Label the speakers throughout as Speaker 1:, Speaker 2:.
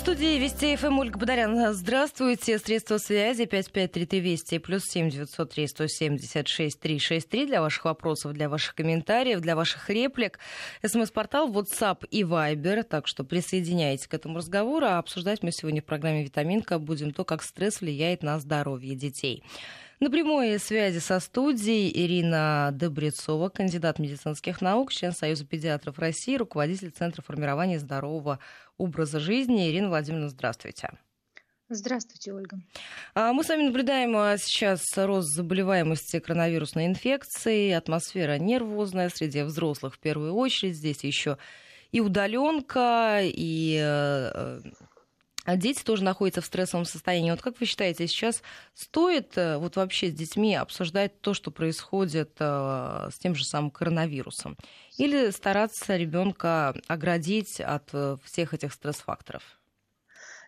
Speaker 1: студии Вести ФМ Ольга Бадарян. Здравствуйте. Средства связи 5533 Вести плюс 7 903 176 363 для ваших вопросов, для ваших комментариев, для ваших реплик. СМС-портал WhatsApp и Viber. Так что присоединяйтесь к этому разговору. А обсуждать мы сегодня в программе «Витаминка» будем то, как стресс влияет на здоровье детей. На прямой связи со студией Ирина Добрецова, кандидат медицинских наук, член Союза педиатров России, руководитель Центра формирования здорового образа жизни. Ирина Владимировна, здравствуйте.
Speaker 2: Здравствуйте, Ольга.
Speaker 1: А, мы с вами наблюдаем а, сейчас рост заболеваемости коронавирусной инфекцией, атмосфера нервозная среди взрослых в первую очередь. Здесь еще и удаленка, и э, дети тоже находятся в стрессовом состоянии. Вот как вы считаете, сейчас стоит э, вот вообще с детьми обсуждать то, что происходит э, с тем же самым коронавирусом? Или стараться ребенка оградить от э, всех этих стресс-факторов?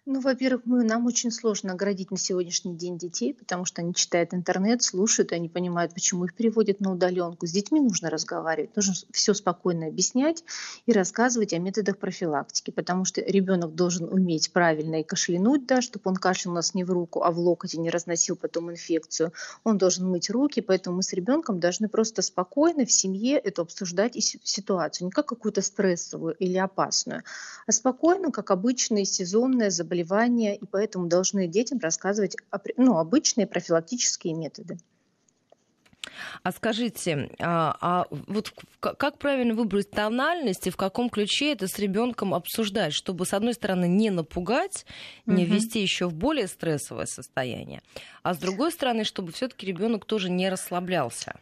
Speaker 2: Ну, во-первых, мы, нам очень сложно оградить на сегодняшний день детей, потому что они читают интернет, слушают, и они понимают, почему их переводят на удаленку. С детьми нужно разговаривать, нужно все спокойно объяснять и рассказывать о методах профилактики, потому что ребенок должен уметь правильно и кашлянуть, да, чтобы он кашлял у нас не в руку, а в локоть и не разносил потом инфекцию. Он должен мыть руки, поэтому мы с ребенком должны просто спокойно в семье это обсуждать и ситуацию, не как какую-то стрессовую или опасную, а спокойно, как обычное сезонное заболевание заболевания, и поэтому должны детям рассказывать ну, обычные профилактические методы.
Speaker 1: А скажите, а, а вот как правильно выбрать тональность и в каком ключе это с ребенком обсуждать, чтобы, с одной стороны, не напугать, не угу. ввести еще в более стрессовое состояние, а с другой стороны, чтобы все-таки ребенок тоже не расслаблялся?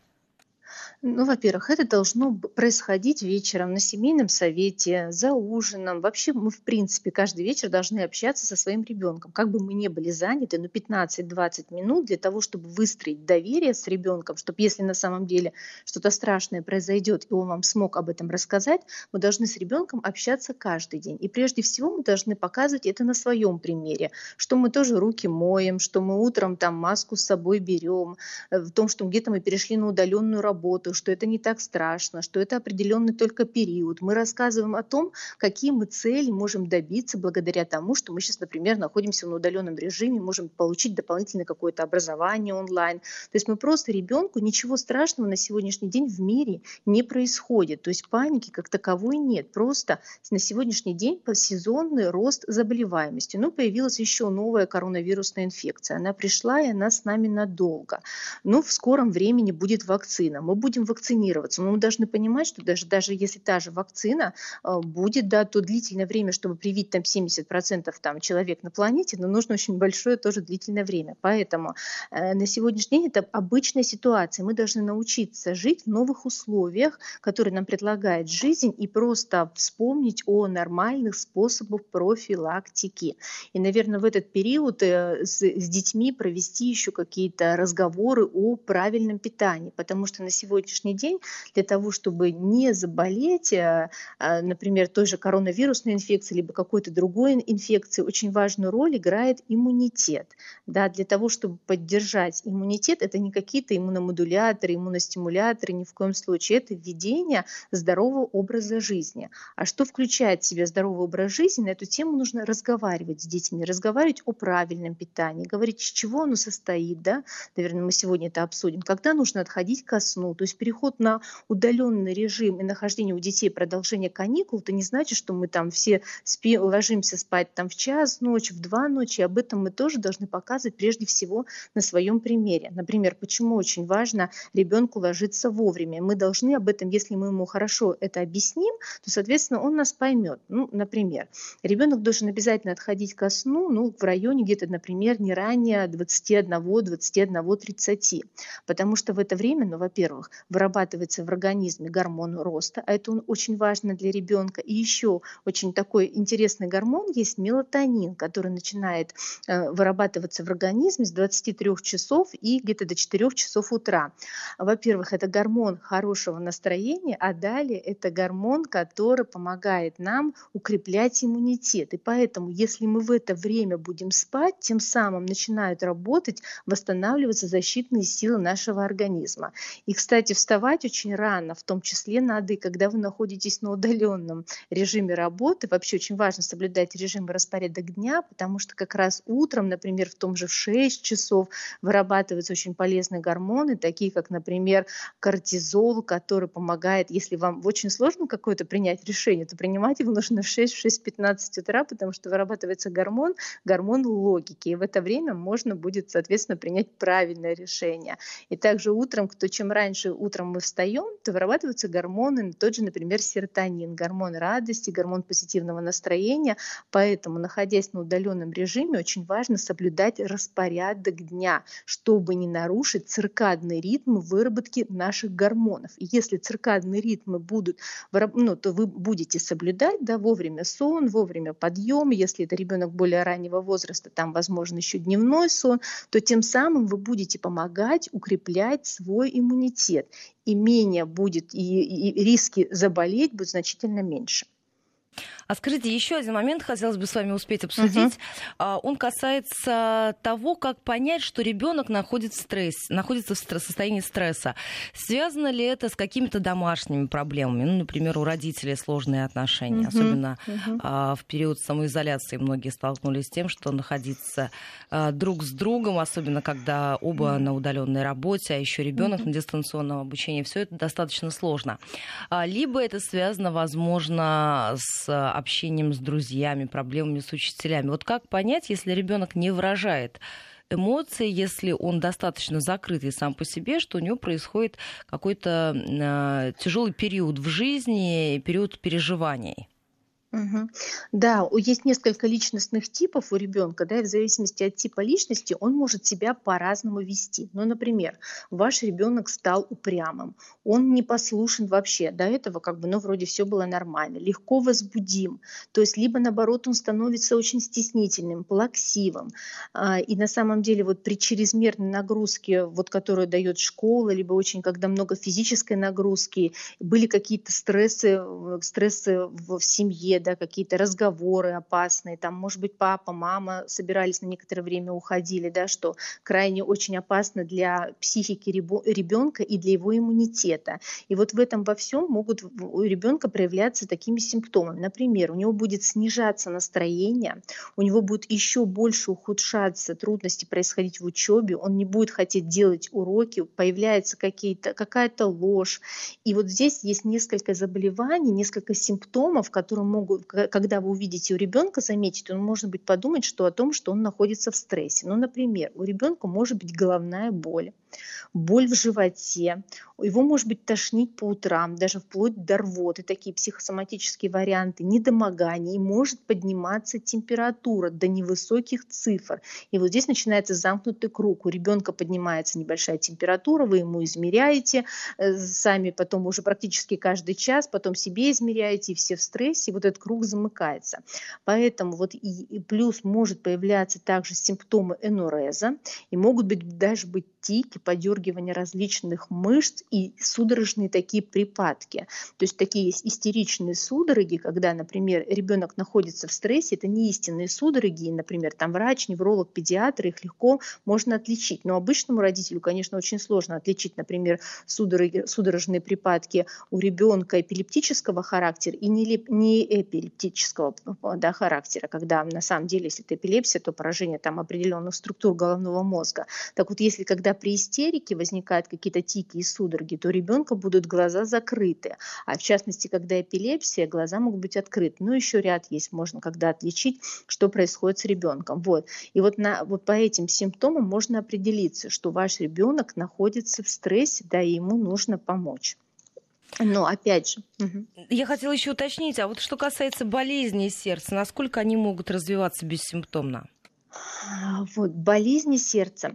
Speaker 2: Ну, во-первых, это должно происходить вечером на семейном совете, за ужином. Вообще мы, в принципе, каждый вечер должны общаться со своим ребенком. Как бы мы ни были заняты, но 15-20 минут для того, чтобы выстроить доверие с ребенком, чтобы если на самом деле что-то страшное произойдет, и он вам смог об этом рассказать, мы должны с ребенком общаться каждый день. И прежде всего мы должны показывать это на своем примере, что мы тоже руки моем, что мы утром там маску с собой берем, э, в том, что где-то мы перешли на удаленную работу, работу, что это не так страшно, что это определенный только период. Мы рассказываем о том, какие мы цели можем добиться благодаря тому, что мы сейчас, например, находимся в удаленном режиме, можем получить дополнительное какое-то образование онлайн. То есть мы просто ребенку ничего страшного на сегодняшний день в мире не происходит. То есть паники как таковой нет. Просто на сегодняшний день сезонный рост заболеваемости. Ну, появилась еще новая коронавирусная инфекция. Она пришла, и она с нами надолго. Ну, в скором времени будет вакцина. Мы будем вакцинироваться. Но мы должны понимать, что даже, даже если та же вакцина э, будет, да, то длительное время, чтобы привить там 70% там, человек на планете, но нужно очень большое тоже длительное время. Поэтому э, на сегодняшний день это обычная ситуация. Мы должны научиться жить в новых условиях, которые нам предлагает жизнь, и просто вспомнить о нормальных способах профилактики. И, наверное, в этот период э, с, с детьми провести еще какие-то разговоры о правильном питании, потому что на сегодняшний день для того, чтобы не заболеть, э, а, например, той же коронавирусной инфекцией, либо какой-то другой инфекцией, очень важную роль играет иммунитет. Да, для того, чтобы поддержать иммунитет, это не какие-то иммуномодуляторы, иммуностимуляторы, ни в коем случае. Это введение здорового образа жизни. А что включает в себя здоровый образ жизни, на эту тему нужно разговаривать с детьми, разговаривать о правильном питании, говорить, из чего оно состоит. Да? Наверное, мы сегодня это обсудим. Когда нужно отходить ко сну, то есть переход на удаленный режим и нахождение у детей продолжение каникул, это не значит, что мы там все спи, ложимся спать там в час ночи, в два ночи. Об этом мы тоже должны показывать прежде всего на своем примере. Например, почему очень важно ребенку ложиться вовремя. Мы должны об этом, если мы ему хорошо это объясним, то, соответственно, он нас поймет. Ну, например, ребенок должен обязательно отходить ко сну ну, в районе где-то, например, не ранее 21-21-30. Потому что в это время, ну, во-первых, вырабатывается в организме гормон роста, а это он очень важно для ребенка. И еще очень такой интересный гормон есть мелатонин, который начинает э, вырабатываться в организме с 23 часов и где-то до 4 часов утра. Во-первых, это гормон хорошего настроения, а далее это гормон, который помогает нам укреплять иммунитет. И поэтому, если мы в это время будем спать, тем самым начинают работать, восстанавливаться защитные силы нашего организма. И, кстати, кстати, вставать очень рано, в том числе надо и когда вы находитесь на удаленном режиме работы. Вообще очень важно соблюдать режим и распорядок дня, потому что как раз утром, например, в том же в 6 часов вырабатываются очень полезные гормоны, такие как, например, кортизол, который помогает, если вам очень сложно какое-то принять решение, то принимать его нужно в 6-6-15 утра, потому что вырабатывается гормон, гормон логики. И в это время можно будет, соответственно, принять правильное решение. И также утром, кто чем раньше утром мы встаем, то вырабатываются гормоны, тот же, например, серотонин, гормон радости, гормон позитивного настроения. Поэтому, находясь на удаленном режиме, очень важно соблюдать распорядок дня, чтобы не нарушить циркадный ритм выработки наших гормонов. И если циркадные ритмы будут, ну, то вы будете соблюдать да, вовремя сон, вовремя подъем. Если это ребенок более раннего возраста, там, возможно, еще дневной сон, то тем самым вы будете помогать укреплять свой иммунитет. И менее будет, и, и риски заболеть будут значительно меньше.
Speaker 1: А скажите, еще один момент хотелось бы с вами успеть обсудить. Uh-huh. Он касается того, как понять, что ребенок находится в стрессе, находится в состоянии стресса. Связано ли это с какими-то домашними проблемами? Ну, например, у родителей сложные отношения, uh-huh. особенно uh-huh. в период самоизоляции многие столкнулись с тем, что находиться а, друг с другом, особенно когда оба на удаленной работе, а еще ребенок на дистанционном обучении, все это достаточно сложно. Либо это связано, возможно, с общением с друзьями, проблемами с учителями. Вот как понять, если ребенок не выражает эмоции, если он достаточно закрытый сам по себе, что у него происходит какой-то э, тяжелый период в жизни, период переживаний?
Speaker 2: Угу. Да, есть несколько личностных типов у ребенка, да, и в зависимости от типа личности он может себя по-разному вести. Ну, например, ваш ребенок стал упрямым, он не послушен вообще, до этого как бы, ну, вроде все было нормально, легко возбудим, то есть либо наоборот он становится очень стеснительным, плаксивым, а, и на самом деле вот при чрезмерной нагрузке, вот которую дает школа, либо очень, когда много физической нагрузки, были какие-то стрессы, стрессы в семье, да, какие-то разговоры опасные, там, может быть, папа, мама собирались на некоторое время, уходили, да, что крайне очень опасно для психики ребенка и для его иммунитета. И вот в этом во всем могут у ребенка проявляться такими симптомами. Например, у него будет снижаться настроение, у него будет еще больше ухудшаться трудности происходить в учебе, он не будет хотеть делать уроки, появляется какая-то ложь. И вот здесь есть несколько заболеваний, несколько симптомов, которые могут могут, когда вы увидите у ребенка, заметить, он может быть подумать, что о том, что он находится в стрессе. Ну, например, у ребенка может быть головная боль, боль в животе, его может быть тошнить по утрам, даже вплоть до рвоты, такие психосоматические варианты, недомогание, и может подниматься температура до невысоких цифр. И вот здесь начинается замкнутый круг. У ребенка поднимается небольшая температура, вы ему измеряете, э, сами потом уже практически каждый час, потом себе измеряете, и все в стрессе, и вот этот круг замыкается. Поэтому вот и, и плюс может появляться также симптомы энуреза, и могут быть даже быть тики, подергивания различных мышц и судорожные такие припадки. То есть такие истеричные судороги, когда, например, ребенок находится в стрессе, это не истинные судороги, например, там врач, невролог, педиатр, их легко можно отличить. Но обычному родителю, конечно, очень сложно отличить, например, судороги, судорожные припадки у ребенка эпилептического характера и не, не эпилептического да, характера, когда на самом деле, если это эпилепсия, то поражение там определенных структур головного мозга. Так вот, если когда при истерике возникают какие-то тики и судороги, то у ребенка будут глаза закрыты. А в частности, когда эпилепсия, глаза могут быть открыты. Ну, еще ряд есть, можно когда отличить, что происходит с ребенком. Вот. И вот, на, вот по этим симптомам можно определиться, что ваш ребенок находится в стрессе, да, и ему нужно помочь. Но опять же.
Speaker 1: Угу. Я хотела еще уточнить, а вот что касается болезней сердца, насколько они могут развиваться бессимптомно?
Speaker 2: Вот, болезни сердца.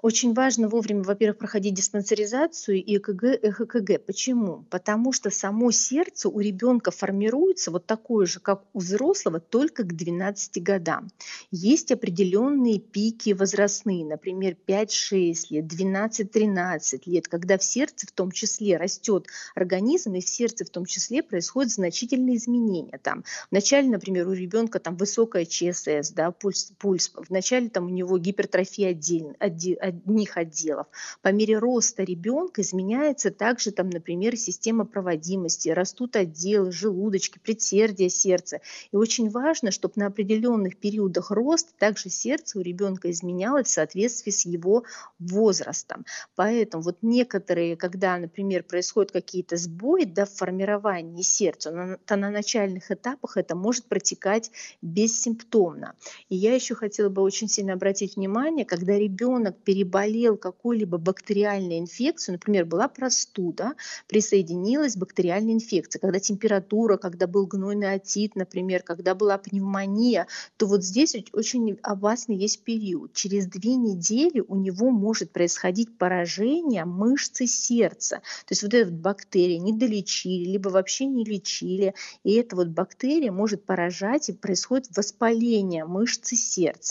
Speaker 2: Очень важно вовремя, во-первых, проходить диспансеризацию и ЭКГ, ЭХКГ. Почему? Потому что само сердце у ребенка формируется вот такое же, как у взрослого, только к 12 годам. Есть определенные пики возрастные, например, 5-6 лет, 12-13 лет, когда в сердце в том числе растет организм, и в сердце в том числе происходят значительные изменения. Там, вначале, например, у ребенка там высокая ЧСС, да, пульс, пульс плюс. Вначале там у него гипертрофия отдель, одних отделов. По мере роста ребенка изменяется также там, например, система проводимости, растут отделы, желудочки, предсердия сердца. И очень важно, чтобы на определенных периодах роста также сердце у ребенка изменялось в соответствии с его возрастом. Поэтому вот некоторые, когда, например, происходят какие-то сбои да, в формировании сердца, то на начальных этапах это может протекать бессимптомно. И я еще хотела бы очень сильно обратить внимание, когда ребенок переболел какой-либо бактериальной инфекцией, например, была простуда, присоединилась бактериальная инфекция, когда температура, когда был гнойный отит, например, когда была пневмония, то вот здесь очень опасный есть период. Через две недели у него может происходить поражение мышцы сердца. То есть вот эта бактерия не долечили, либо вообще не лечили, и эта вот бактерия может поражать, и происходит воспаление мышцы сердца.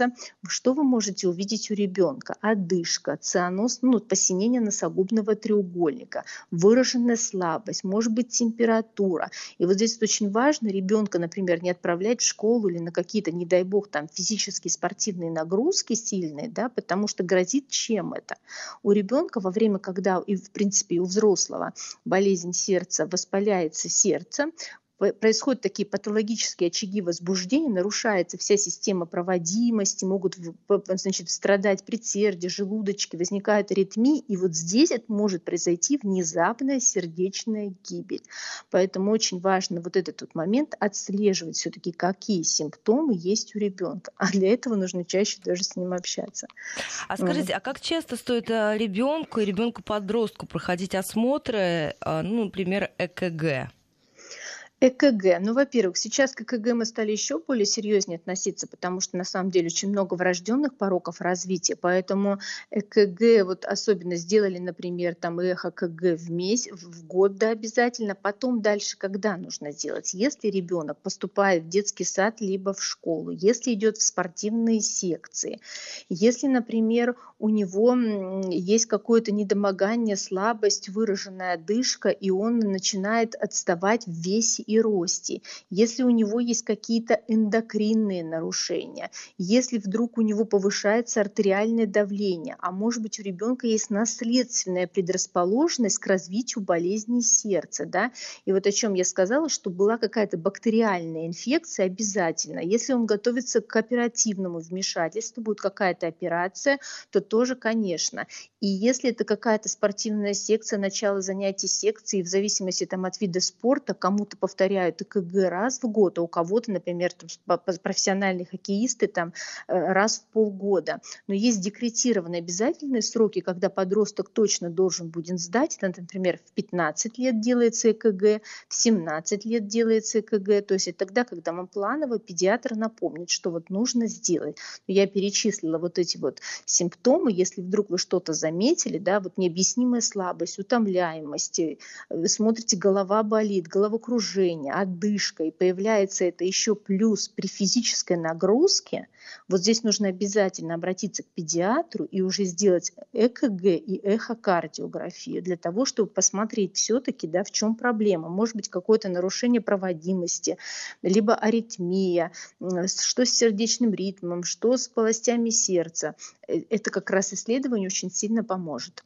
Speaker 2: Что вы можете увидеть у ребенка? Одышка, цианоз, ну, посинение носогубного треугольника, выраженная слабость, может быть температура. И вот здесь очень важно ребенка, например, не отправлять в школу или на какие-то, не дай бог, там физические спортивные нагрузки сильные, да, потому что грозит чем это? У ребенка во время, когда, и в принципе у взрослого болезнь сердца, воспаляется сердце, происходят такие патологические очаги возбуждения, нарушается вся система проводимости, могут значит, страдать предсердия, желудочки, возникают аритмии, и вот здесь это может произойти внезапная сердечная гибель. Поэтому очень важно вот этот вот момент отслеживать все-таки, какие симптомы есть у ребенка. А для этого нужно чаще даже с ним общаться.
Speaker 1: А скажите, а как часто стоит э, ребенку и ребенку-подростку проходить осмотры, э, ну, например, ЭКГ?
Speaker 2: ЭКГ. Ну, во-первых, сейчас к ЭКГ мы стали еще более серьезнее относиться, потому что на самом деле очень много врожденных пороков развития, поэтому ЭКГ вот особенно сделали, например, там эхо КГ в месяц, в год, да, обязательно. Потом дальше когда нужно делать? Если ребенок поступает в детский сад либо в школу, если идет в спортивные секции, если, например, у него есть какое-то недомогание, слабость, выраженная одышка, и он начинает отставать в весе и росте, если у него есть какие-то эндокринные нарушения, если вдруг у него повышается артериальное давление, а может быть у ребенка есть наследственная предрасположенность к развитию болезни сердца, да, и вот о чем я сказала, что была какая-то бактериальная инфекция обязательно. Если он готовится к оперативному вмешательству, будет какая-то операция, то тоже, конечно. И если это какая-то спортивная секция, начало занятий секции, в зависимости там, от вида спорта, кому-то повторяется повторяют ЭКГ раз в год, а у кого-то, например, там, профессиональные хоккеисты там, э, раз в полгода. Но есть декретированные обязательные сроки, когда подросток точно должен будет сдать. Это, например, в 15 лет делается ЭКГ, в 17 лет делается ЭКГ. То есть это тогда, когда вам планово педиатр напомнит, что вот нужно сделать. Я перечислила вот эти вот симптомы. Если вдруг вы что-то заметили, да, вот необъяснимая слабость, утомляемость, э, смотрите, голова болит, головокружение, движение, одышка, и появляется это еще плюс при физической нагрузке, вот здесь нужно обязательно обратиться к педиатру и уже сделать ЭКГ и эхокардиографию для того, чтобы посмотреть все-таки, да, в чем проблема. Может быть, какое-то нарушение проводимости, либо аритмия, что с сердечным ритмом, что с полостями сердца. Э, это как раз исследование очень сильно поможет.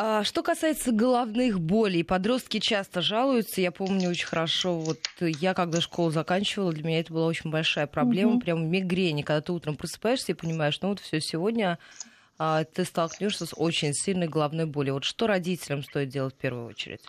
Speaker 1: А что касается головных болей, подростки часто жалуются. Я помню очень хорошо, вот я когда школу заканчивала, для меня это была очень большая проблема, угу. прям мигрени, когда ты утром просыпаешься и понимаешь, ну вот все сегодня а, ты столкнешься с очень сильной головной болью. Вот что родителям стоит делать в первую очередь?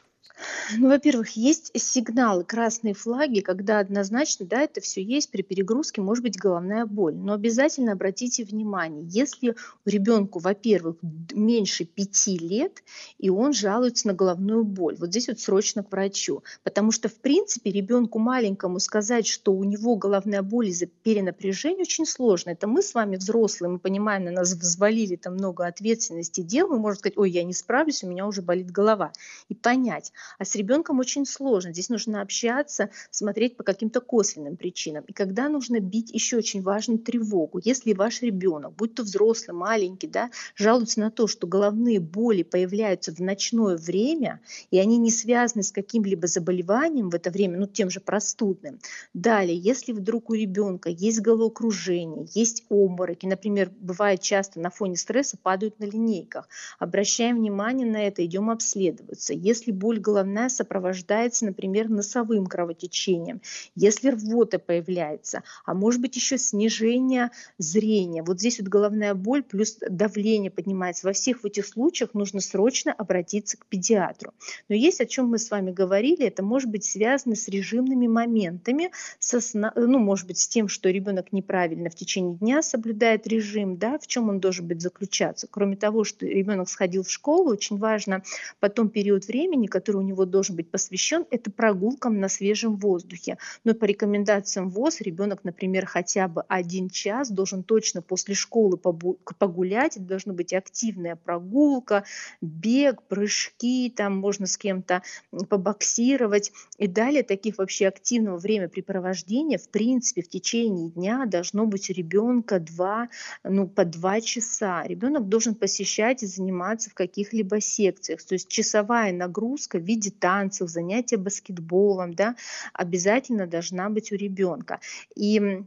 Speaker 2: Ну, во-первых, есть сигналы, красные флаги, когда однозначно, да, это все есть, при перегрузке может быть головная боль. Но обязательно обратите внимание, если у ребенку, во-первых, меньше пяти лет, и он жалуется на головную боль, вот здесь вот срочно к врачу. Потому что, в принципе, ребенку маленькому сказать, что у него головная боль из-за перенапряжения очень сложно. Это мы с вами взрослые, мы понимаем, на нас взвалили там много ответственности дел, мы можем сказать, ой, я не справлюсь, у меня уже болит голова. И понять. А с ребенком очень сложно. Здесь нужно общаться, смотреть по каким-то косвенным причинам. И когда нужно бить, еще очень важно тревогу. Если ваш ребенок, будь то взрослый, маленький, да, жалуется на то, что головные боли появляются в ночное время, и они не связаны с каким-либо заболеванием в это время, ну, тем же простудным. Далее, если вдруг у ребенка есть головокружение, есть обмороки, например, бывает часто на фоне стресса падают на линейках, обращаем внимание на это, идем обследоваться. Если боль головная сопровождается, например, носовым кровотечением, если рвота появляется, а может быть еще снижение зрения, вот здесь вот головная боль плюс давление поднимается. Во всех этих случаях нужно срочно обратиться к педиатру. Но есть о чем мы с вами говорили, это может быть связано с режимными моментами, со сна, ну, может быть, с тем, что ребенок неправильно в течение дня соблюдает режим, да, в чем он должен быть заключаться. Кроме того, что ребенок сходил в школу, очень важно потом период времени, который у него должен быть посвящен, это прогулкам на свежем воздухе. Но по рекомендациям ВОЗ ребенок, например, хотя бы один час должен точно после школы погулять, это должна быть активная прогулка, бег, прыжки, там можно с кем-то побоксировать. И далее таких вообще активного времяпрепровождения в принципе в течение дня должно быть у ребенка два, ну, по два часа. Ребенок должен посещать и заниматься в каких-либо секциях. То есть часовая нагрузка виде танцев, занятия баскетболом, да, обязательно должна быть у ребенка. И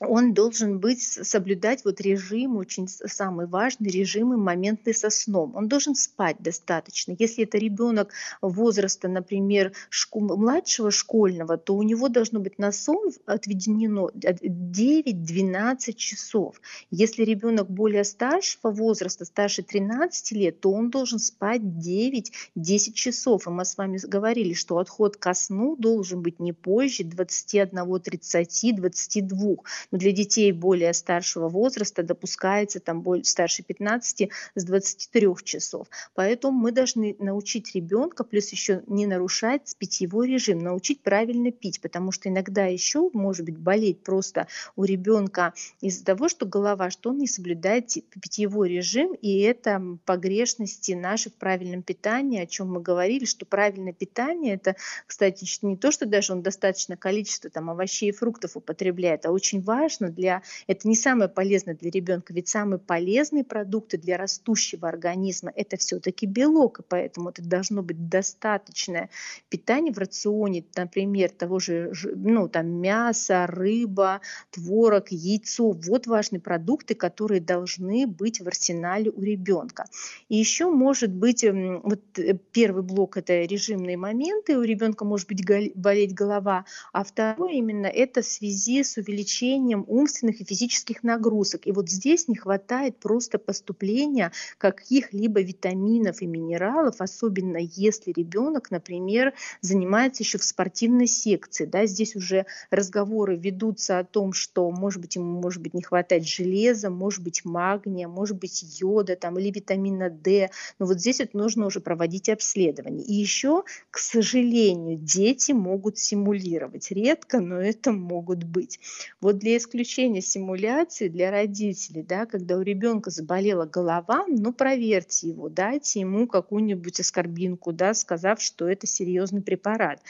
Speaker 2: он должен быть, соблюдать вот режим, очень самый важный режим и моментный со сном. Он должен спать достаточно. Если это ребенок возраста, например, школ, младшего школьного, то у него должно быть на сон отведено 9-12 часов. Если ребенок более старшего возраста, старше 13 лет, то он должен спать 9-10 часов. И мы с вами говорили, что отход ко сну должен быть не позже 21, 30, 22 но для детей более старшего возраста допускается там более, старше 15 с 23 часов. Поэтому мы должны научить ребенка, плюс еще не нарушать питьевой режим, научить правильно пить, потому что иногда еще может быть болеть просто у ребенка из-за того, что голова, что он не соблюдает питьевой режим, и это погрешности наши в правильном питании, о чем мы говорили, что правильное питание это, кстати, не то, что даже он достаточно количество там овощей и фруктов употребляет, а очень важно важно для, это не самое полезное для ребенка, ведь самые полезные продукты для растущего организма это все-таки белок, и поэтому это должно быть достаточное питание в рационе, например, того же, ну, там, мясо, рыба, творог, яйцо. Вот важные продукты, которые должны быть в арсенале у ребенка. И еще может быть, вот э, первый блок это режимные моменты, у ребенка может быть болеть голова, а второй именно это в связи с увеличением увеличением умственных и физических нагрузок. И вот здесь не хватает просто поступления каких-либо витаминов и минералов, особенно если ребенок, например, занимается еще в спортивной секции. Да, здесь уже разговоры ведутся о том, что, может быть, ему может быть не хватать железа, может быть, магния, может быть, йода там, или витамина D. Но вот здесь вот нужно уже проводить обследование. И еще, к сожалению, дети могут симулировать. Редко, но это могут быть. Вот для исключения симуляции для родителей, да, когда у ребенка заболела голова, ну проверьте его, дайте ему какую-нибудь аскорбинку, да, сказав, что это серьезный препарат.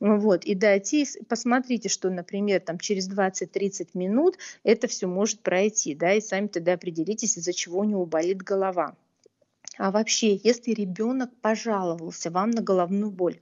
Speaker 2: Вот, и дайте, посмотрите, что, например, там через 20-30 минут это все может пройти, да, и сами тогда определитесь, из-за чего у него болит голова. А вообще, если ребенок пожаловался вам на головную боль,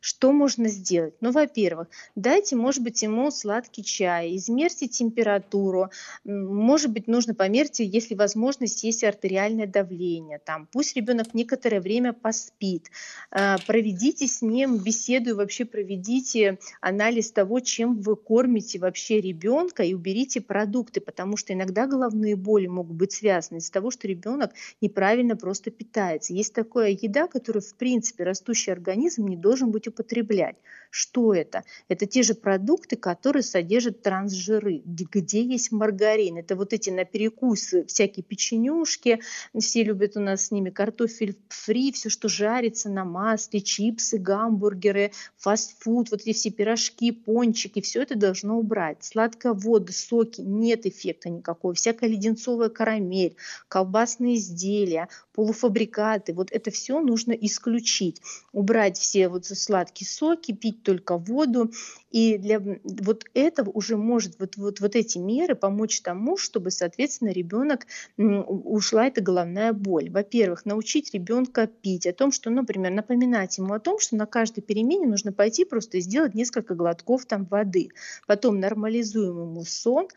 Speaker 2: что можно сделать? Ну, во-первых, дайте, может быть, ему сладкий чай, измерьте температуру, может быть, нужно померьте, если возможность, есть артериальное давление, там, пусть ребенок некоторое время поспит, а, проведите с ним беседу и вообще проведите анализ того, чем вы кормите вообще ребенка и уберите продукты, потому что иногда головные боли могут быть связаны из-за того, что ребенок неправильно просто питается. Есть такая еда, которую, в принципе, растущий организм не должен быть употреблять. Что это? Это те же продукты, которые содержат трансжиры, где есть маргарин. Это вот эти на перекусы всякие печенюшки, все любят у нас с ними картофель фри, все, что жарится на масле, чипсы, гамбургеры, фастфуд, вот эти все пирожки, пончики, все это должно убрать. Сладкая вода, соки, нет эффекта никакого. Всякая леденцовая карамель, колбасные изделия, полуфабрикаты, вот это все нужно исключить. Убрать все вот сладкие соки, пить только воду. И для вот этого уже может вот, вот, вот эти меры помочь тому, чтобы, соответственно, ребенок ушла эта головная боль. Во-первых, научить ребенка пить, о том, что, например, напоминать ему о том, что на каждой перемене нужно пойти просто и сделать несколько глотков там воды. Потом нормализуем ему сон.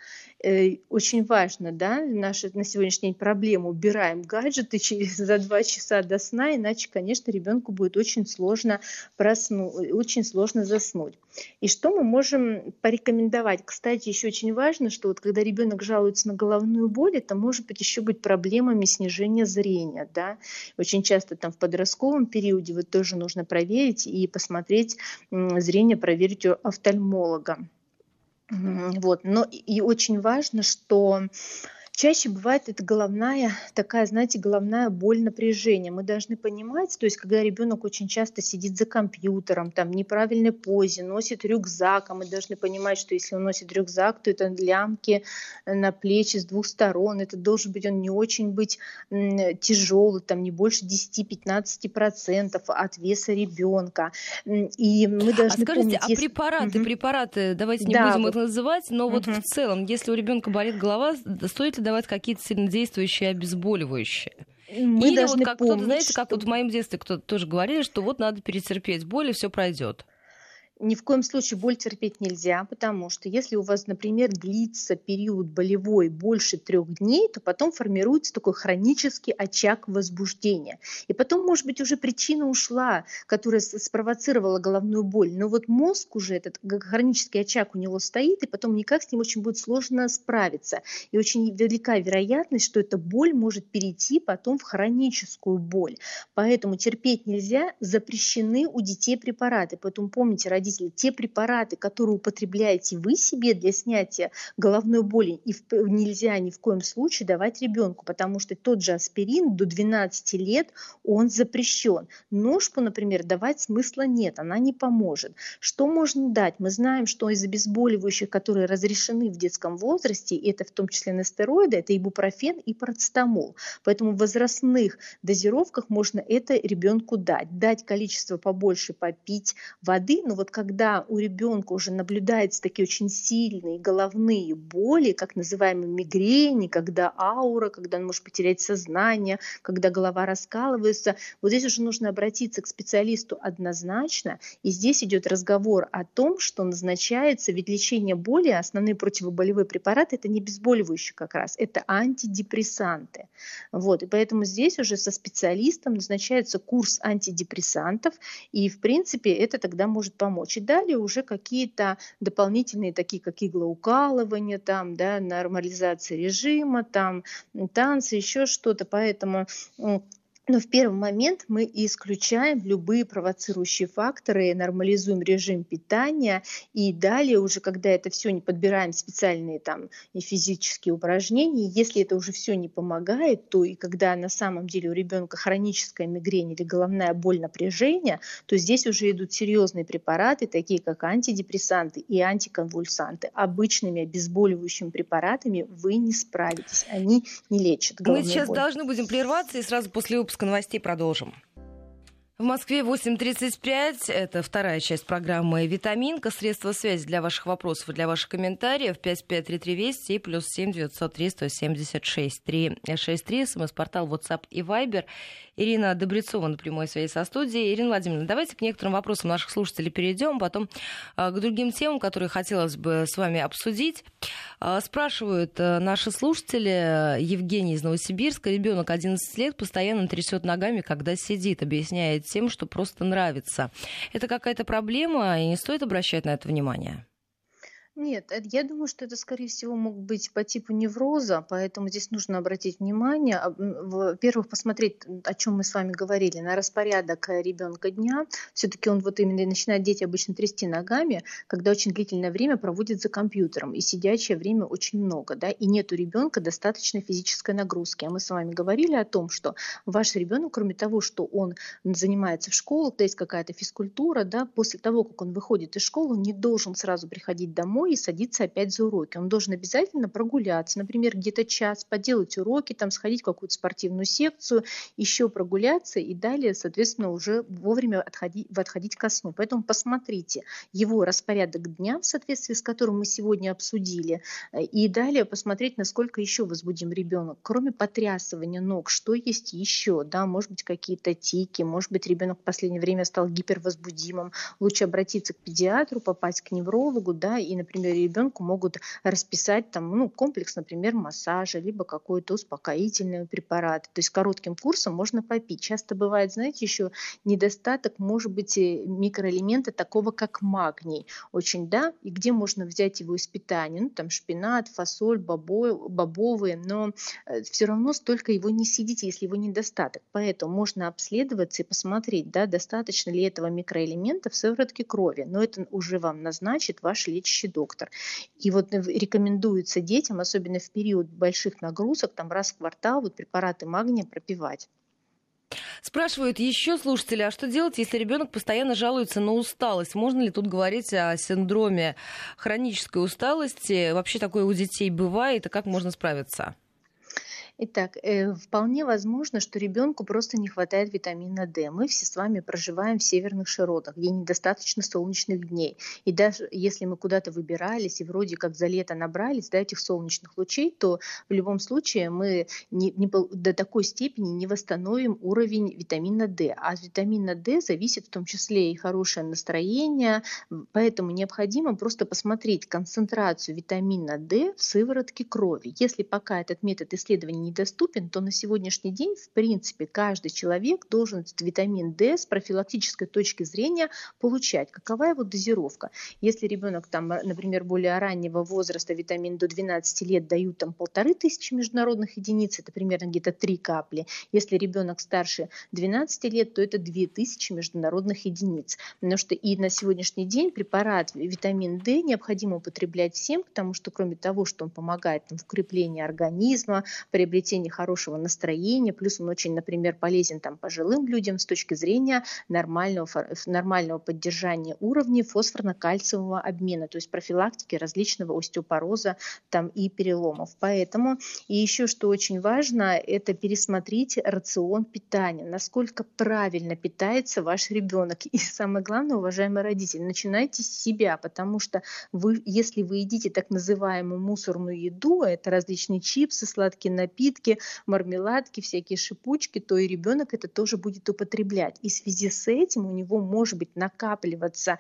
Speaker 2: Э, очень важно, да, наша на сегодняшний день проблема, убираем гаджеты через за два часа до сна, иначе, конечно, ребенку будет очень сложно проснуть, очень сложно заснуть. И что мы можем порекомендовать? Кстати, еще очень важно, что вот когда ребенок жалуется на головную боль, это может быть еще быть проблемами снижения зрения. Да? Очень часто там в подростковом периоде вот тоже нужно проверить и посмотреть зрение, проверить у офтальмолога. Вот. Но и очень важно, что Чаще бывает это головная, такая, знаете, головная боль напряжения. Мы должны понимать, то есть когда ребенок очень часто сидит за компьютером, там в неправильной позе, носит рюкзак, а мы должны понимать, что если он носит рюкзак, то это лямки на плечи с двух сторон, это должен быть он не очень быть тяжелый, там не больше 10-15% от веса ребенка.
Speaker 1: И мы а должны а скажите, помнить, а если... препараты, угу. препараты, давайте не да, будем вот... их называть, но угу. вот в целом, если у ребенка болит голова, стоит ли давать какие-то сильнодействующие обезболивающие. Мы Или вот как кто-то, знаете, что... как вот в моем детстве кто-то тоже говорили, что вот надо перетерпеть боль, и все пройдет
Speaker 2: ни в коем случае боль терпеть нельзя, потому что если у вас, например, длится период болевой больше трех дней, то потом формируется такой хронический очаг возбуждения. И потом, может быть, уже причина ушла, которая спровоцировала головную боль. Но вот мозг уже, этот хронический очаг у него стоит, и потом никак с ним очень будет сложно справиться. И очень велика вероятность, что эта боль может перейти потом в хроническую боль. Поэтому терпеть нельзя, запрещены у детей препараты. Поэтому помните, родители родители, те препараты, которые употребляете вы себе для снятия головной боли, и нельзя ни в коем случае давать ребенку, потому что тот же аспирин до 12 лет, он запрещен. Ножку, например, давать смысла нет, она не поможет. Что можно дать? Мы знаем, что из обезболивающих, которые разрешены в детском возрасте, это в том числе нестероиды, это ибупрофен и парацетамол. Поэтому в возрастных дозировках можно это ребенку дать. Дать количество побольше попить воды, но вот когда у ребенка уже наблюдаются такие очень сильные головные боли, как называемые мигрени, когда аура, когда он может потерять сознание, когда голова раскалывается, вот здесь уже нужно обратиться к специалисту однозначно. И здесь идет разговор о том, что назначается, ведь лечение боли, основные противоболевые препараты, это не обезболивающие как раз, это антидепрессанты. Вот, и поэтому здесь уже со специалистом назначается курс антидепрессантов, и в принципе это тогда может помочь помочь. И далее уже какие-то дополнительные, такие как иглоукалывание, там, да, нормализация режима, там, танцы, еще что-то. Поэтому но в первый момент мы исключаем любые провоцирующие факторы, нормализуем режим питания и далее уже, когда это все не подбираем специальные там и физические упражнения, если это уже все не помогает, то и когда на самом деле у ребенка хроническая мигрень или головная боль напряжения, то здесь уже идут серьезные препараты, такие как антидепрессанты и антиконвульсанты. Обычными обезболивающими препаратами вы не справитесь, они не лечат
Speaker 1: Мы сейчас
Speaker 2: боль.
Speaker 1: должны будем прерваться и сразу после выпуска выпуска новостей продолжим. В Москве 8.35. Это вторая часть программы «Витаминка». Средства связи для ваших вопросов и для ваших комментариев. 5533 Вести и плюс 7 903 176 363. СМС-портал WhatsApp и Viber. Ирина Добрецова на прямой связи со студией. Ирина Владимировна, давайте к некоторым вопросам наших слушателей перейдем, потом а, к другим темам, которые хотелось бы с вами обсудить. А, спрашивают а, наши слушатели, Евгений из Новосибирска, ребенок 11 лет постоянно трясет ногами, когда сидит, объясняет тем, что просто нравится. Это какая-то проблема, и не стоит обращать на это внимание?
Speaker 2: Нет, я думаю, что это, скорее всего, мог быть по типу невроза, поэтому здесь нужно обратить внимание, а, во-первых, посмотреть, о чем мы с вами говорили, на распорядок э, ребенка дня. Все-таки он вот именно начинает дети обычно трясти ногами, когда очень длительное время проводит за компьютером, и сидячее время очень много, да, и нет у ребенка достаточной физической нагрузки. А мы с вами говорили о том, что ваш ребенок, кроме того, что он занимается в школе, то есть какая-то физкультура, да, после того, как он выходит из школы, он не должен сразу приходить домой домой и садиться опять за уроки. Он должен обязательно прогуляться, например, где-то час, поделать уроки, там сходить в какую-то спортивную секцию, еще прогуляться и далее, соответственно, уже вовремя отходить, отходить ко сну. Поэтому посмотрите его распорядок дня, в соответствии с которым мы сегодня обсудили, и далее посмотреть, насколько еще возбудим ребенок. Кроме потрясывания ног, что есть еще? Да, может быть, какие-то тики, может быть, ребенок в последнее время стал гипервозбудимым. Лучше обратиться к педиатру, попасть к неврологу, да, и, например, например, ребенку могут расписать там, ну, комплекс, например, массажа, либо какой-то успокоительный препарат. То есть коротким курсом можно попить. Часто бывает, знаете, еще недостаток, может быть, микроэлемента такого, как магний. Очень, да, и где можно взять его из питания? Ну, там шпинат, фасоль, бобо, бобовые, но э, все равно столько его не съедите, если его недостаток. Поэтому можно обследоваться и посмотреть, да, достаточно ли этого микроэлемента в сыворотке крови. Но это уже вам назначит ваш лечащий доктор. И вот рекомендуется детям, особенно в период больших нагрузок, там раз в квартал вот препараты магния пропивать.
Speaker 1: Спрашивают еще слушатели, а что делать, если ребенок постоянно жалуется на усталость? Можно ли тут говорить о синдроме хронической усталости? Вообще такое у детей бывает, и как можно справиться?
Speaker 2: Итак, э, вполне возможно, что ребенку просто не хватает витамина D. Мы все с вами проживаем в северных широтах, где недостаточно солнечных дней. И даже если мы куда-то выбирались и вроде как за лето набрались да, этих солнечных лучей, то в любом случае мы не, не, до такой степени не восстановим уровень витамина D. А от витамина D зависит в том числе и хорошее настроение, поэтому необходимо просто посмотреть концентрацию витамина D в сыворотке крови. Если пока этот метод исследования недоступен, то на сегодняшний день, в принципе, каждый человек должен этот витамин D с профилактической точки зрения получать. Какова его дозировка? Если ребенок, там, например, более раннего возраста, витамин до 12 лет дают там полторы тысячи международных единиц, это примерно где-то 3 капли. Если ребенок старше 12 лет, то это 2000 международных единиц. Потому что и на сегодняшний день препарат витамин D необходимо употреблять всем, потому что кроме того, что он помогает там, в укреплении организма, приобретении приобретение хорошего настроения, плюс он очень, например, полезен там пожилым людям с точки зрения нормального, нормального поддержания уровней фосфорно-кальциевого обмена, то есть профилактики различного остеопороза там и переломов. Поэтому и еще что очень важно, это пересмотреть рацион питания, насколько правильно питается ваш ребенок. И самое главное, уважаемые родители, начинайте с себя, потому что вы, если вы едите так называемую мусорную еду, это различные чипсы, сладкие напитки, напитки, мармеладки, всякие шипучки, то и ребенок это тоже будет употреблять. И в связи с этим у него может быть накапливаться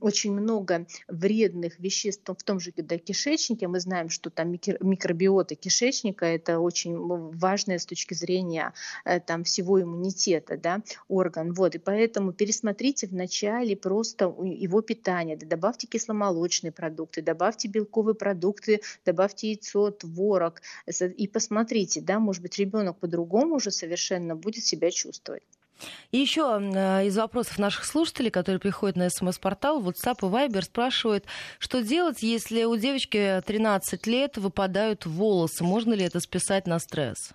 Speaker 2: очень много вредных веществ в том же да, кишечнике. Мы знаем, что там микробиота кишечника это очень важная с точки зрения э, там всего иммунитета, да, орган. Вот, и поэтому пересмотрите вначале просто его питание, добавьте кисломолочные продукты, добавьте белковые продукты, добавьте яйцо, творог и посмотрите, смотрите, да, может быть, ребенок по-другому уже совершенно будет себя чувствовать.
Speaker 1: И еще э, из вопросов наших слушателей, которые приходят на смс-портал, WhatsApp и Viber спрашивают, что делать, если у девочки 13 лет выпадают волосы? Можно ли это списать на стресс?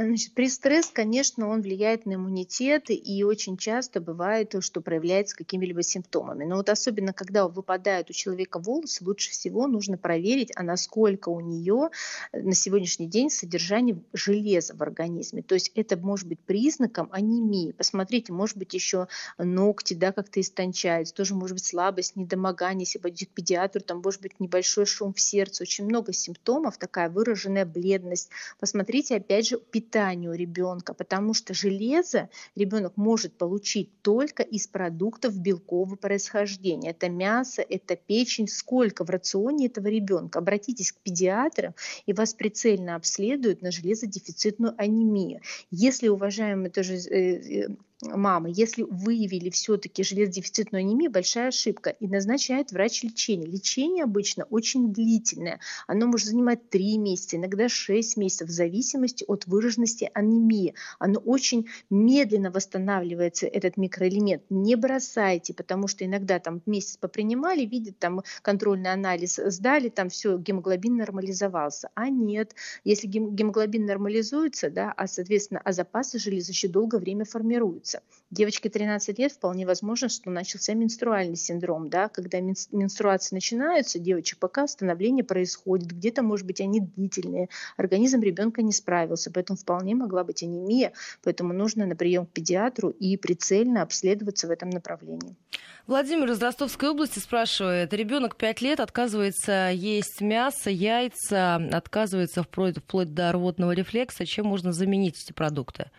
Speaker 2: Значит, при стресс, конечно, он влияет на иммунитет, и очень часто бывает, что проявляется какими-либо симптомами. Но вот особенно, когда выпадают у человека волосы, лучше всего нужно проверить, а насколько у нее на сегодняшний день содержание железа в организме. То есть это может быть признаком анемии. Посмотрите, может быть еще ногти да, как-то истончаются, тоже может быть слабость, недомогание, если пойдет к педиатру, там может быть небольшой шум в сердце, очень много симптомов, такая выраженная бледность. Посмотрите, опять же, питание питанию ребенка, потому что железо ребенок может получить только из продуктов белкового происхождения. Это мясо, это печень. Сколько в рационе этого ребенка? Обратитесь к педиатрам, и вас прицельно обследуют на железодефицитную анемию. Если, уважаемые тоже э, э, мамы, если выявили все-таки железодефицитную анемию, большая ошибка, и назначает врач лечение. Лечение обычно очень длительное, оно может занимать 3 месяца, иногда 6 месяцев, в зависимости от выраженности анемии. Оно очень медленно восстанавливается, этот микроэлемент. Не бросайте, потому что иногда там месяц попринимали, видят там контрольный анализ, сдали, там все, гемоглобин нормализовался. А нет, если гемоглобин нормализуется, да, а, соответственно, а запасы железа еще долгое время формируются. Девочке 13 лет вполне возможно, что начался менструальный синдром, да, когда менструации начинаются, девочек пока становление происходит, где-то, может быть, они длительные, организм ребенка не справился, поэтому вполне могла быть анемия, поэтому нужно на прием к педиатру и прицельно обследоваться в этом направлении.
Speaker 1: Владимир из Ростовской области спрашивает, ребенок 5 лет отказывается есть мясо, яйца, отказывается вплоть, вплоть до рвотного рефлекса, чем можно заменить эти продукты?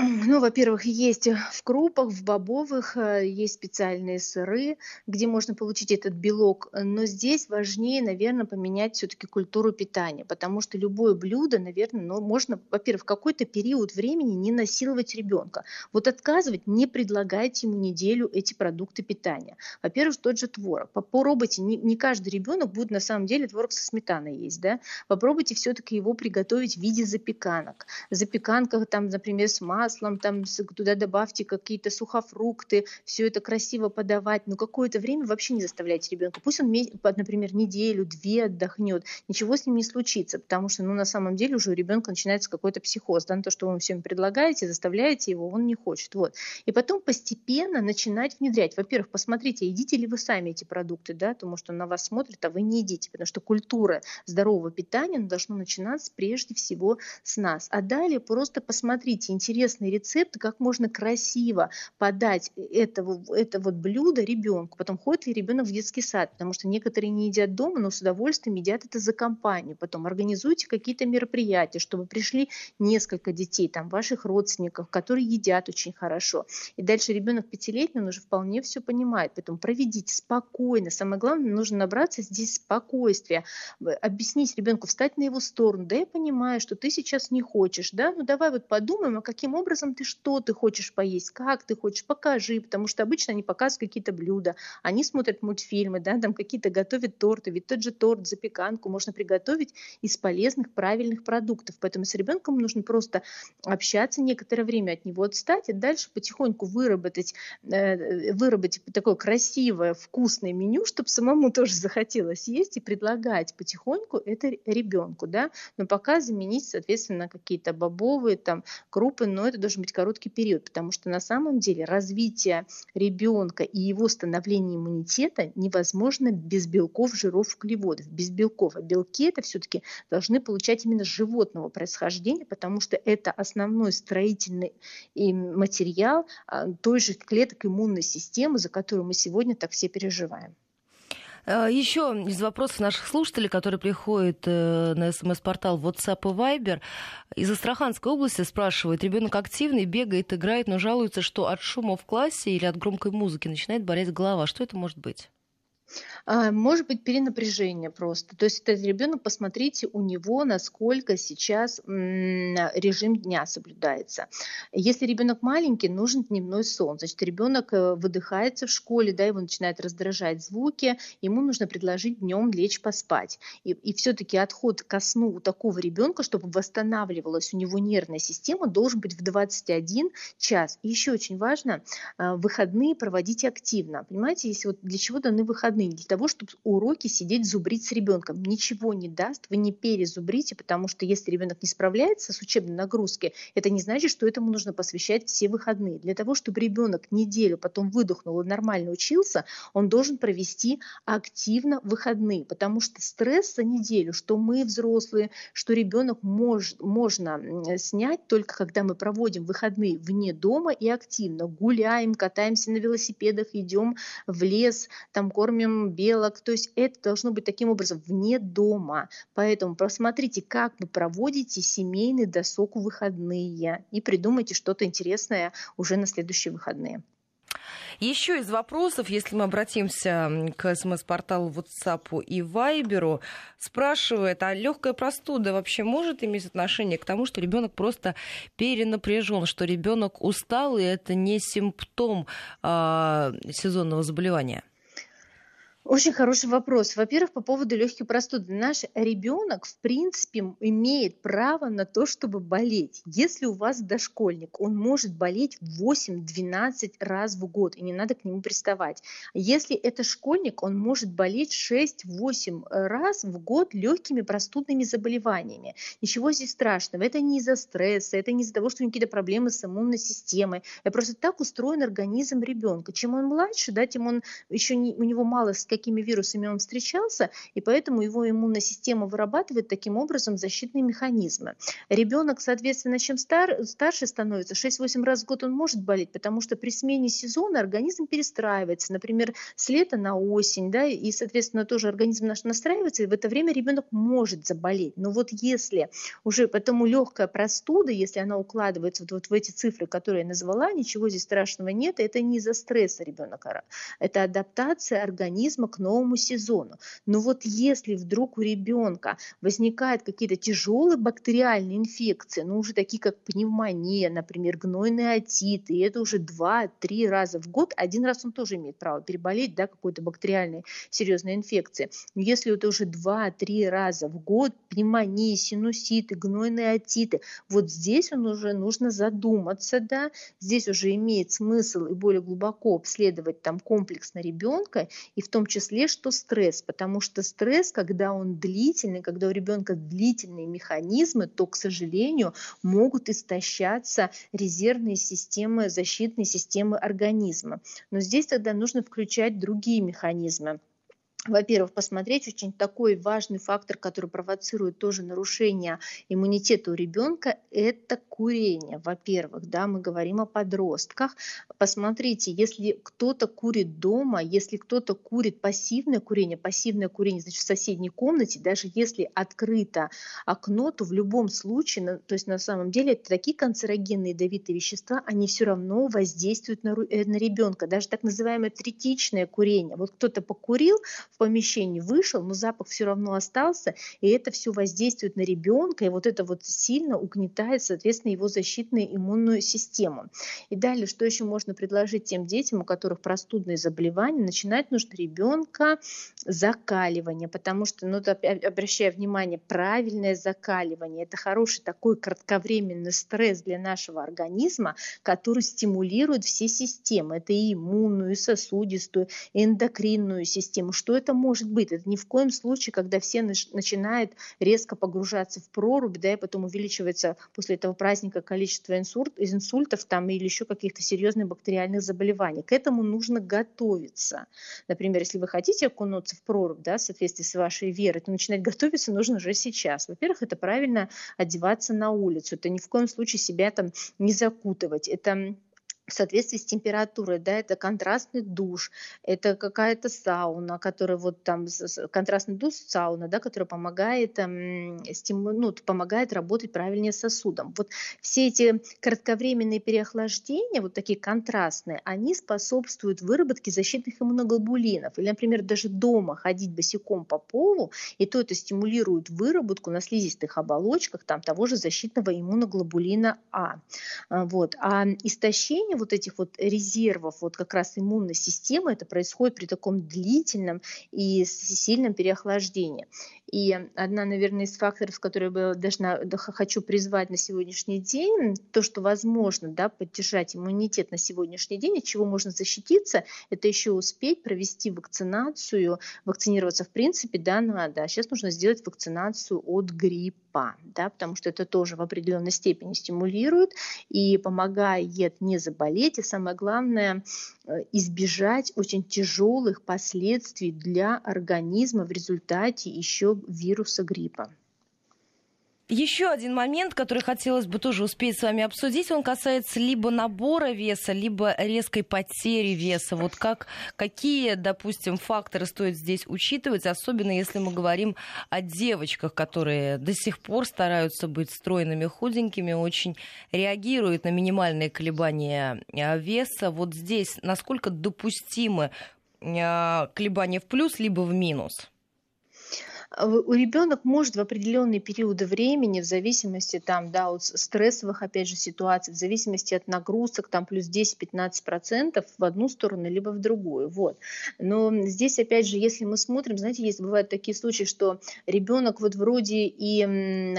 Speaker 2: Ну, во-первых, есть в крупах, в бобовых, э, есть специальные сыры, где можно получить этот белок. Но здесь важнее, наверное, поменять все-таки культуру питания, потому что любое блюдо, наверное, ну, можно, во-первых, в какой-то период времени не насиловать ребенка. Вот отказывать, не предлагайте ему неделю эти продукты питания. Во-первых, тот же творог. Попробуйте, не каждый ребенок будет на самом деле творог со сметаной есть, да? Попробуйте все-таки его приготовить в виде запеканок. Запеканка там, например, с маслом, маслом, там туда добавьте какие-то сухофрукты, все это красиво подавать, но какое-то время вообще не заставляйте ребенка. Пусть он, например, неделю, две отдохнет, ничего с ним не случится, потому что, ну, на самом деле уже у ребенка начинается какой-то психоз, да, то, что вы всем предлагаете, заставляете его, он не хочет, вот. И потом постепенно начинать внедрять. Во-первых, посмотрите, едите ли вы сами эти продукты, да, потому что на вас смотрят, а вы не едите, потому что культура здорового питания должна начинаться прежде всего с нас. А далее просто посмотрите, интересно интересные рецепты, как можно красиво подать это, это вот блюдо ребенку. Потом ходит ли ребенок в детский сад, потому что некоторые не едят дома, но с удовольствием едят это за компанию. Потом организуйте какие-то мероприятия, чтобы пришли несколько детей, там, ваших родственников, которые едят очень хорошо. И дальше ребенок пятилетний, он уже вполне все понимает. Поэтому проведите спокойно. Самое главное, нужно набраться здесь спокойствия, объяснить ребенку, встать на его сторону. Да, я понимаю, что ты сейчас не хочешь, да, ну давай вот подумаем, а каким образом ты что ты хочешь поесть, как ты хочешь, покажи, потому что обычно они показывают какие-то блюда, они смотрят мультфильмы, да, там какие-то готовят торты, ведь тот же торт, запеканку можно приготовить из полезных, правильных продуктов, поэтому с ребенком нужно просто общаться некоторое время, от него отстать и дальше потихоньку выработать, э, выработать такое красивое, вкусное меню, чтобы самому тоже захотелось есть и предлагать потихоньку это ребенку, да, но пока заменить, соответственно, какие-то бобовые там крупы, но это должен быть короткий период, потому что на самом деле развитие ребенка и его становление иммунитета невозможно без белков, жиров, углеводов, без белков. А белки это все-таки должны получать именно животного происхождения, потому что это основной строительный материал а, той же клеток иммунной системы, за которую мы сегодня так все переживаем.
Speaker 1: Э, Еще из вопросов наших слушателей, которые приходят э, на смс-портал WhatsApp и Viber, из Астраханской области спрашивают, ребенок активный, бегает, играет, но жалуется, что от шума в классе или от громкой музыки начинает болеть голова. Что это может быть?
Speaker 2: А, может быть перенапряжение просто. То есть этот ребенок, посмотрите у него, насколько сейчас режим дня соблюдается. Если ребенок маленький, нужен дневной сон. Значит, ребенок э, выдыхается в школе, да, его начинает раздражать звуки, ему нужно предложить днем лечь поспать. И, и все-таки отход ко сну у такого ребенка, чтобы восстанавливалась у него нервная система, должен быть в 21 час. И еще очень важно, а, выходные проводить активно. Понимаете, если вот для чего даны выходные? Для того, того, чтобы уроки сидеть зубрить с ребенком. Ничего не даст, вы не перезубрите, потому что если ребенок не справляется с учебной нагрузкой, это не значит, что этому нужно посвящать все выходные. Для того, чтобы ребенок неделю потом выдохнул и нормально учился, он должен провести активно выходные, потому что стресс за неделю, что мы взрослые, что ребенок мож, можно снять только когда мы проводим выходные вне дома и активно гуляем, катаемся на велосипедах, идем в лес, там кормим белок, белок. То есть это должно быть таким образом вне дома. Поэтому посмотрите, как вы проводите семейный досуг в выходные и придумайте что-то интересное уже на следующие выходные.
Speaker 1: Еще из вопросов, если мы обратимся к смс-порталу WhatsApp и Viber, спрашивает, а легкая простуда вообще может иметь отношение к тому, что ребенок просто перенапряжен, что ребенок устал, и это не симптом э, сезонного заболевания?
Speaker 2: Очень хороший вопрос. Во-первых, по поводу легких простуды. Наш ребенок, в принципе, имеет право на то, чтобы болеть. Если у вас дошкольник, он может болеть 8-12 раз в год, и не надо к нему приставать. Если это школьник, он может болеть 6-8 раз в год легкими простудными заболеваниями. Ничего здесь страшного. Это не из-за стресса, это не из-за того, что у него какие-то проблемы с иммунной системой. Это просто так устроен организм ребенка. Чем он младше, да, тем он еще не, у него мало какими вирусами он встречался, и поэтому его иммунная система вырабатывает таким образом защитные механизмы. Ребенок, соответственно, чем стар, старше становится, 6-8 раз в год он может болеть, потому что при смене сезона организм перестраивается, например, с лета на осень, да, и, соответственно, тоже организм наш настраивается, и в это время ребенок может заболеть. Но вот если уже потому легкая простуда, если она укладывается вот, в эти цифры, которые я назвала, ничего здесь страшного нет, это не из-за стресса ребенка, это адаптация организма к новому сезону. Но вот если вдруг у ребенка возникают какие-то тяжелые бактериальные инфекции, ну уже такие как пневмония, например, гнойные отиты, и это уже 2-3 раза в год, один раз он тоже имеет право переболеть да, какой-то бактериальной серьезной инфекцией. Но если это уже 2-3 раза в год, пневмонии, синуситы, гнойные отиты, вот здесь он уже нужно задуматься, да, здесь уже имеет смысл и более глубоко обследовать там комплексно ребенка, и в том числе что стресс, потому что стресс, когда он длительный, когда у ребенка длительные механизмы, то, к сожалению, могут истощаться резервные системы, защитные системы организма. Но здесь тогда нужно включать другие механизмы во-первых, посмотреть очень такой важный фактор, который провоцирует тоже нарушение иммунитета у ребенка, это курение. Во-первых, да, мы говорим о подростках. Посмотрите, если кто-то курит дома, если кто-то курит пассивное курение, пассивное курение, значит, в соседней комнате, даже если открыто окно, то в любом случае, то есть на самом деле это такие канцерогенные ядовитые вещества, они все равно воздействуют на, э, на ребенка. Даже так называемое третичное курение. Вот кто-то покурил, в помещении вышел, но запах все равно остался, и это все воздействует на ребенка, и вот это вот сильно угнетает, соответственно, его защитную иммунную систему. И далее, что еще можно предложить тем детям, у которых простудные заболевания, начинать нужно ребенка закаливание, потому что, ну, обращая внимание, правильное закаливание, это хороший такой кратковременный стресс для нашего организма, который стимулирует все системы, это и иммунную, и сосудистую, и эндокринную систему, что это может быть? Это ни в коем случае, когда все начинают резко погружаться в прорубь, да, и потом увеличивается после этого праздника количество инсульт, инсультов там или еще каких-то серьезных бактериальных заболеваний. К этому нужно готовиться. Например, если вы хотите окунуться в прорубь, да, в соответствии с вашей верой, то начинать готовиться нужно уже сейчас. Во-первых, это правильно одеваться на улицу. Это ни в коем случае себя там не закутывать. Это в соответствии с температурой, да, это контрастный душ, это какая-то сауна, которая вот там, контрастный душ, сауна, да, которая помогает, эм, стиму, ну, помогает работать правильнее сосудом. Вот все эти кратковременные переохлаждения, вот такие контрастные, они способствуют выработке защитных иммуноглобулинов. Или, например, даже дома ходить босиком по полу, и то это стимулирует выработку на слизистых оболочках там, того же защитного иммуноглобулина А. а вот. А истощение вот этих вот резервов вот как раз иммунной системы, это происходит при таком длительном и сильном переохлаждении. И одна, наверное, из факторов, которые я должна, хочу призвать на сегодняшний день, то, что возможно да, поддержать иммунитет на сегодняшний день, от чего можно защититься, это еще успеть провести вакцинацию. Вакцинироваться, в принципе, да, надо. А сейчас нужно сделать вакцинацию от гриппа, да, потому что это тоже в определенной степени стимулирует и помогает не заболеть. И самое главное, Э, избежать очень тяжелых последствий для организма в результате еще вируса гриппа.
Speaker 1: Еще один момент, который хотелось бы тоже успеть с вами обсудить, он касается либо набора веса, либо резкой потери веса. Вот как, какие, допустим, факторы стоит здесь учитывать, особенно если мы говорим о девочках, которые до сих пор стараются быть стройными, худенькими, очень реагируют на минимальные колебания э, веса. Вот здесь насколько допустимы э, колебания в плюс, либо в минус?
Speaker 2: А у ребенок может в определенные периоды времени, в зависимости там, да, от стрессовых, опять же, ситуаций, в зависимости от нагрузок, там плюс 10-15% в одну сторону, либо в другую. Вот. Но здесь, опять же, если мы смотрим, знаете, есть бывают такие случаи, что ребенок вот вроде и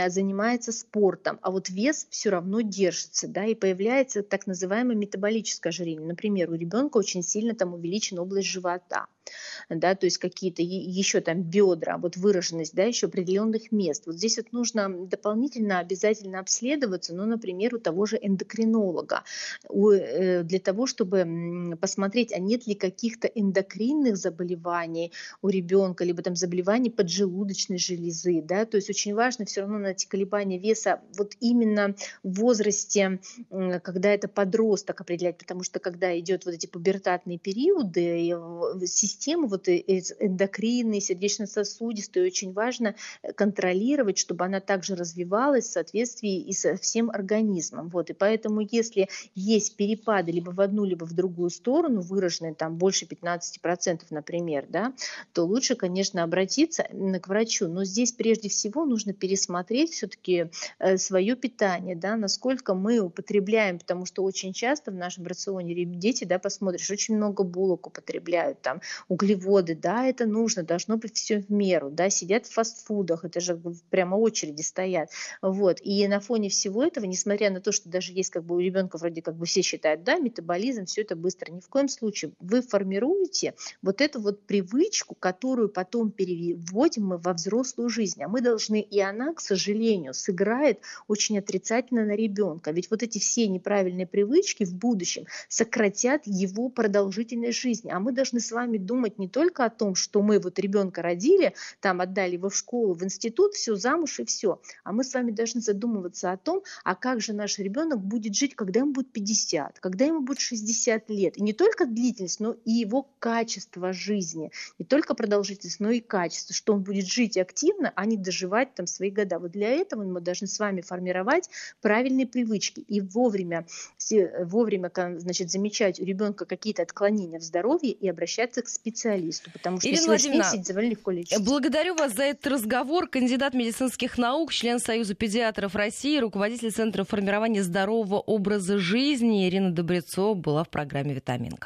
Speaker 2: занимается спортом, а вот вес все равно держится, да, и появляется так называемое метаболическое ожирение. Например, у ребенка очень сильно там увеличена область живота да, то есть какие-то еще там бедра, вот выраженность, да, еще определенных мест. Вот здесь вот нужно дополнительно обязательно обследоваться, ну, например, у того же эндокринолога, э, для того, чтобы посмотреть, а нет ли каких-то эндокринных заболеваний у ребенка, либо там заболеваний поджелудочной железы, да, то есть очень важно все равно на эти колебания веса вот именно в возрасте, когда это подросток определять, потому что когда идет вот эти пубертатные периоды, система систему, вот эндокринные, сердечно-сосудистые, очень важно э, контролировать, чтобы она также развивалась в соответствии и со всем организмом. Вот. И поэтому, если есть перепады либо в одну, либо в другую сторону, выраженные там больше 15%, например, да, то лучше, конечно, обратиться к врачу. Но здесь прежде всего нужно пересмотреть все-таки э, свое питание, да, насколько мы употребляем, потому что очень часто в нашем рационе дети, да, посмотришь, очень много булок употребляют, там углеводы, да, это нужно, должно быть все в меру, да, сидят в фастфудах, это же прямо очереди стоят, вот, и на фоне всего этого, несмотря на то, что даже есть как бы у ребенка вроде как бы все считают, да, метаболизм, все это быстро, ни в коем случае, вы формируете вот эту вот привычку, которую потом переводим мы во взрослую жизнь, а мы должны, и она, к сожалению, сыграет очень отрицательно на ребенка, ведь вот эти все неправильные привычки в будущем сократят его продолжительность жизни, а мы должны с вами думать не только о том, что мы вот ребенка родили, там отдали его в школу, в институт, все, замуж и все. А мы с вами должны задумываться о том, а как же наш ребенок будет жить, когда ему будет 50, когда ему будет 60 лет. И не только длительность, но и его качество жизни. Не только продолжительность, но и качество, что он будет жить активно, а не доживать там свои года. Вот для этого мы должны с вами формировать правильные привычки и вовремя, вовремя значит, замечать у ребенка какие-то отклонения в здоровье и обращаться к специалисту потому что
Speaker 1: Ирина Владимировна, довольно легко лечить. Благодарю вас за этот разговор. Кандидат медицинских наук, член Союза педиатров России, руководитель Центра формирования здорового образа жизни Ирина Добрецова была в программе «Витаминка».